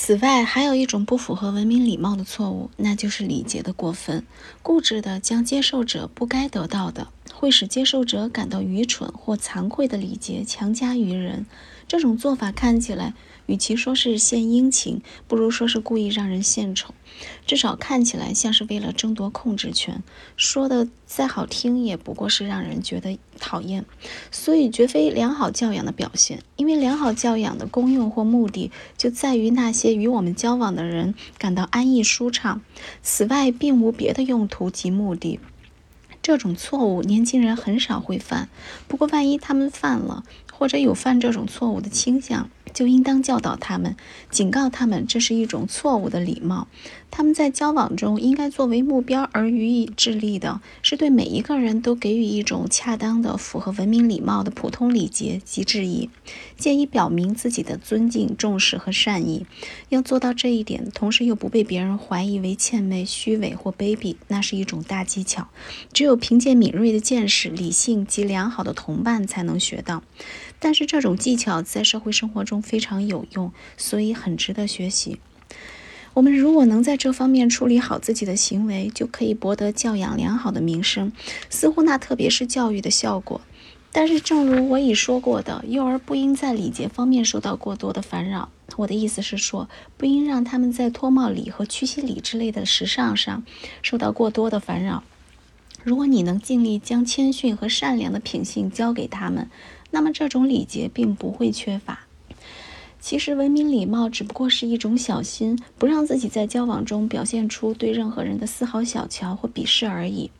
此外，还有一种不符合文明礼貌的错误，那就是礼节的过分，固执的将接受者不该得到的，会使接受者感到愚蠢或惭愧的礼节强加于人。这种做法看起来。与其说是献殷勤，不如说是故意让人献丑，至少看起来像是为了争夺控制权。说的再好听，也不过是让人觉得讨厌，所以绝非良好教养的表现。因为良好教养的功用或目的，就在于那些与我们交往的人感到安逸舒畅。此外，并无别的用途及目的。这种错误，年轻人很少会犯。不过，万一他们犯了，或者有犯这种错误的倾向，就应当教导他们，警告他们，这是一种错误的礼貌。他们在交往中应该作为目标而予以致力的，是对每一个人都给予一种恰当的、符合文明礼貌的普通礼节及致意，借以表明自己的尊敬、重视和善意。要做到这一点，同时又不被别人怀疑为谄媚、虚伪或卑鄙，那是一种大技巧。只有凭借敏锐的见识、理性及良好的同伴才能学到。但是这种技巧在社会生活中非常有用，所以很值得学习。我们如果能在这方面处理好自己的行为，就可以博得教养良好的名声，似乎那特别是教育的效果。但是，正如我已说过的，幼儿不应在礼节方面受到过多的烦扰。我的意思是说，不应让他们在脱帽礼和屈膝礼之类的时尚上受到过多的烦扰。如果你能尽力将谦逊和善良的品性教给他们，那么这种礼节并不会缺乏。其实，文明礼貌只不过是一种小心，不让自己在交往中表现出对任何人的丝毫小瞧或鄙视而已。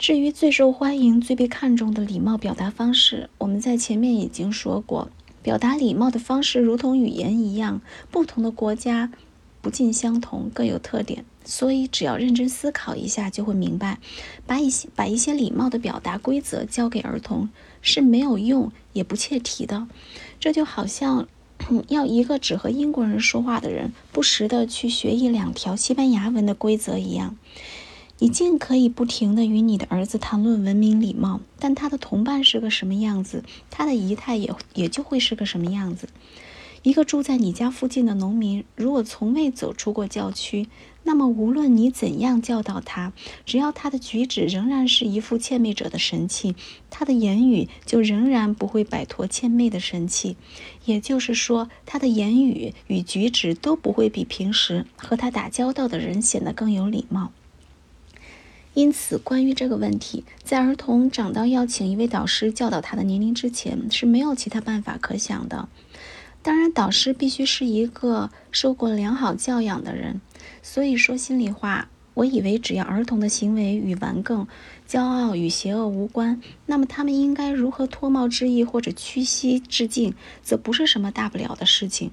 至于最受欢迎、最被看重的礼貌表达方式，我们在前面已经说过，表达礼貌的方式如同语言一样，不同的国家不尽相同，各有特点。所以，只要认真思考一下，就会明白，把一些把一些礼貌的表达规则教给儿童是没有用也不切题的。这就好像。要一个只和英国人说话的人不时的去学一两条西班牙文的规则一样，你尽可以不停的与你的儿子谈论文明礼貌，但他的同伴是个什么样子，他的仪态也也就会是个什么样子。一个住在你家附近的农民，如果从未走出过教区，那么无论你怎样教导他，只要他的举止仍然是一副谄媚者的神气，他的言语就仍然不会摆脱谄媚的神气。也就是说，他的言语与举止都不会比平时和他打交道的人显得更有礼貌。因此，关于这个问题，在儿童长到要请一位导师教导他的年龄之前，是没有其他办法可想的。当然，导师必须是一个受过良好教养的人。所以说心里话，我以为只要儿童的行为与顽梗、骄傲与邪恶无关，那么他们应该如何脱帽致意或者屈膝致敬，则不是什么大不了的事情。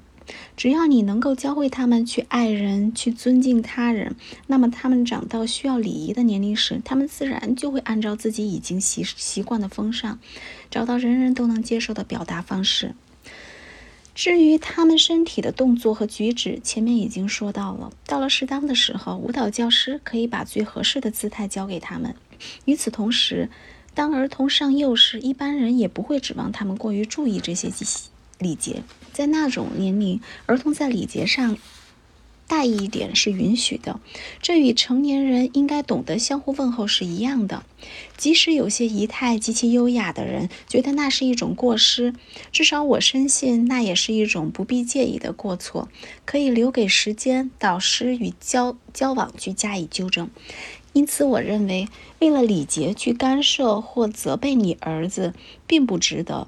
只要你能够教会他们去爱人、去尊敬他人，那么他们长到需要礼仪的年龄时，他们自然就会按照自己已经习习惯的风尚，找到人人都能接受的表达方式。至于他们身体的动作和举止，前面已经说到了。到了适当的时候，舞蹈教师可以把最合适的姿态教给他们。与此同时，当儿童上幼时，一般人也不会指望他们过于注意这些礼节。在那种年龄，儿童在礼节上。大意一点是允许的，这与成年人应该懂得相互问候是一样的。即使有些仪态极其优雅的人觉得那是一种过失，至少我深信那也是一种不必介意的过错，可以留给时间、导师与交交往去加以纠正。因此，我认为为了礼节去干涉或责备你儿子，并不值得。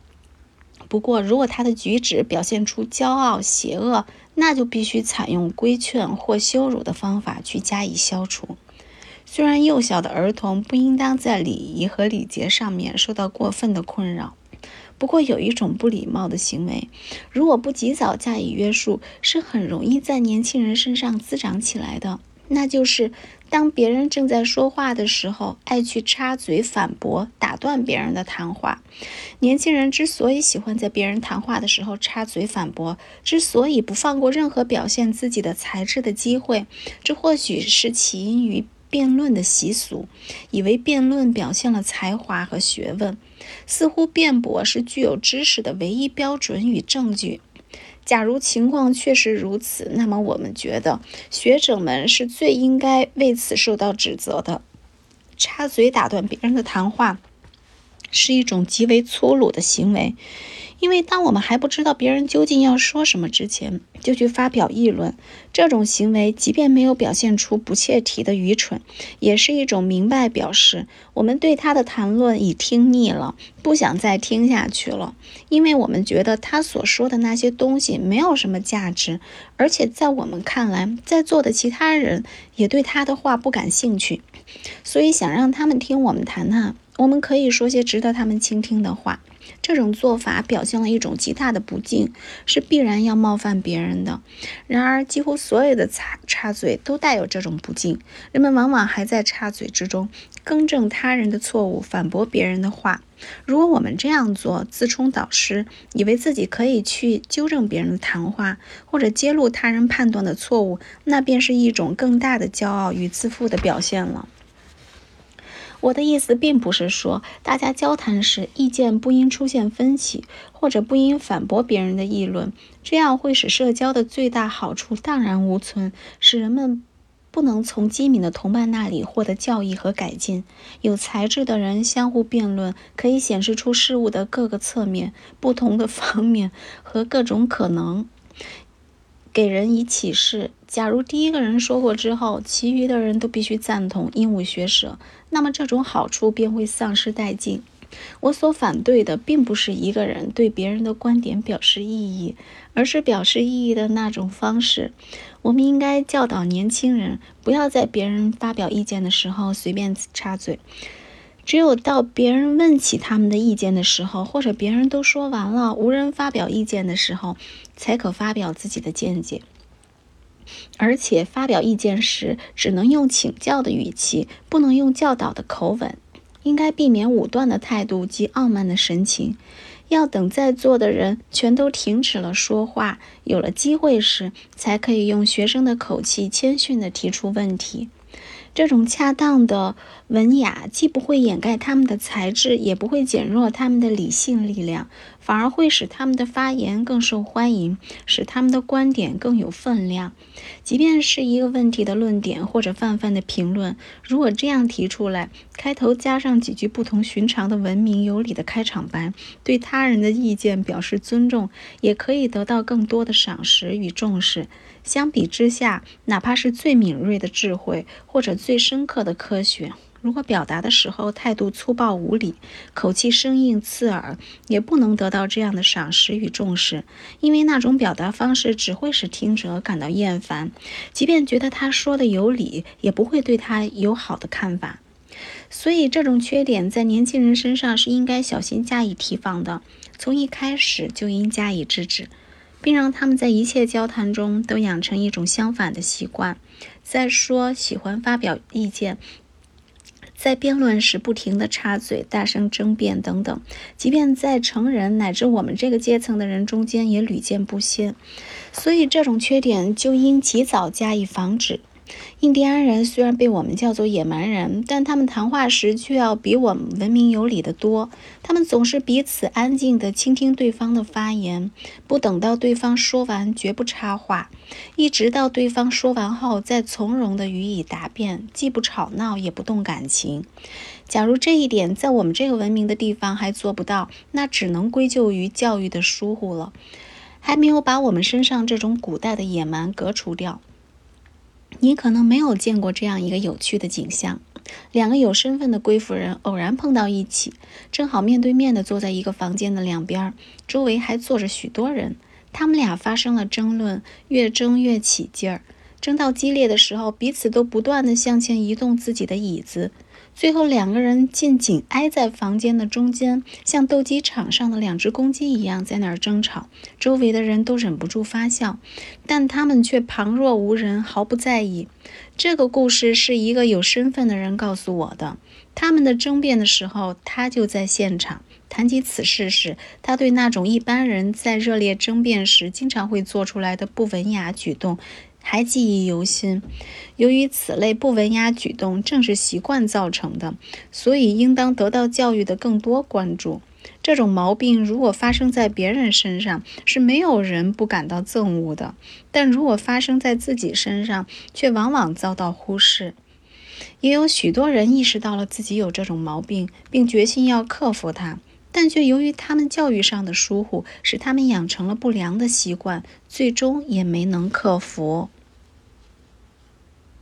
不过，如果他的举止表现出骄傲、邪恶，那就必须采用规劝或羞辱的方法去加以消除。虽然幼小的儿童不应当在礼仪和礼节上面受到过分的困扰，不过有一种不礼貌的行为，如果不及早加以约束，是很容易在年轻人身上滋长起来的。那就是当别人正在说话的时候，爱去插嘴反驳、打断别人的谈话。年轻人之所以喜欢在别人谈话的时候插嘴反驳，之所以不放过任何表现自己的才智的机会，这或许是起因于辩论的习俗，以为辩论表现了才华和学问，似乎辩驳是具有知识的唯一标准与证据。假如情况确实如此，那么我们觉得学者们是最应该为此受到指责的。插嘴打断别人的谈话是一种极为粗鲁的行为。因为当我们还不知道别人究竟要说什么之前，就去发表议论，这种行为即便没有表现出不切题的愚蠢，也是一种明白表示我们对他的谈论已听腻了，不想再听下去了。因为我们觉得他所说的那些东西没有什么价值，而且在我们看来，在座的其他人也对他的话不感兴趣，所以想让他们听我们谈谈，我们可以说些值得他们倾听的话。这种做法表现了一种极大的不敬，是必然要冒犯别人的。然而，几乎所有的插插嘴都带有这种不敬。人们往往还在插嘴之中更正他人的错误，反驳别人的话。如果我们这样做，自充导师，以为自己可以去纠正别人的谈话，或者揭露他人判断的错误，那便是一种更大的骄傲与自负的表现了。我的意思并不是说，大家交谈时意见不应出现分歧，或者不应反驳别人的议论，这样会使社交的最大好处荡然无存，使人们不能从机敏的同伴那里获得教益和改进。有才智的人相互辩论，可以显示出事物的各个侧面、不同的方面和各种可能。给人以启示。假如第一个人说过之后，其余的人都必须赞同，鹦鹉学舌，那么这种好处便会丧失殆尽。我所反对的，并不是一个人对别人的观点表示异议，而是表示异议的那种方式。我们应该教导年轻人，不要在别人发表意见的时候随便插嘴。只有到别人问起他们的意见的时候，或者别人都说完了，无人发表意见的时候，才可发表自己的见解。而且发表意见时，只能用请教的语气，不能用教导的口吻。应该避免武断的态度及傲慢的神情，要等在座的人全都停止了说话，有了机会时，才可以用学生的口气，谦逊地提出问题。这种恰当的文雅，既不会掩盖他们的才智，也不会减弱他们的理性力量，反而会使他们的发言更受欢迎，使他们的观点更有分量。即便是一个问题的论点或者泛泛的评论，如果这样提出来，开头加上几句不同寻常的文明有礼的开场白，对他人的意见表示尊重，也可以得到更多的赏识与重视。相比之下，哪怕是最敏锐的智慧或者最深刻的科学，如果表达的时候态度粗暴无礼，口气生硬刺耳，也不能得到这样的赏识与重视，因为那种表达方式只会使听者感到厌烦，即便觉得他说的有理，也不会对他有好的看法。所以，这种缺点在年轻人身上是应该小心加以提防的，从一开始就应加以制止。并让他们在一切交谈中都养成一种相反的习惯。再说，喜欢发表意见，在辩论时不停地插嘴、大声争辩等等，即便在成人乃至我们这个阶层的人中间也屡见不鲜。所以，这种缺点就应及早加以防止。印第安人虽然被我们叫做野蛮人，但他们谈话时却要比我们文明有礼得多。他们总是彼此安静地倾听对方的发言，不等到对方说完绝不插话，一直到对方说完后再从容地予以答辩，既不吵闹也不动感情。假如这一点在我们这个文明的地方还做不到，那只能归咎于教育的疏忽了，还没有把我们身上这种古代的野蛮革除掉。你可能没有见过这样一个有趣的景象：两个有身份的贵妇人偶然碰到一起，正好面对面地坐在一个房间的两边，周围还坐着许多人。他们俩发生了争论，越争越起劲儿。争到激烈的时候，彼此都不断地向前移动自己的椅子。最后，两个人竟紧挨在房间的中间，像斗鸡场上的两只公鸡一样在那儿争吵。周围的人都忍不住发笑，但他们却旁若无人，毫不在意。这个故事是一个有身份的人告诉我的。他们的争辩的时候，他就在现场。谈及此事时，他对那种一般人在热烈争辩时经常会做出来的不文雅举动。还记忆犹新。由于此类不文雅举动正是习惯造成的，所以应当得到教育的更多关注。这种毛病如果发生在别人身上，是没有人不感到憎恶的；但如果发生在自己身上，却往往遭到忽视。也有许多人意识到了自己有这种毛病，并决心要克服它，但却由于他们教育上的疏忽，使他们养成了不良的习惯，最终也没能克服。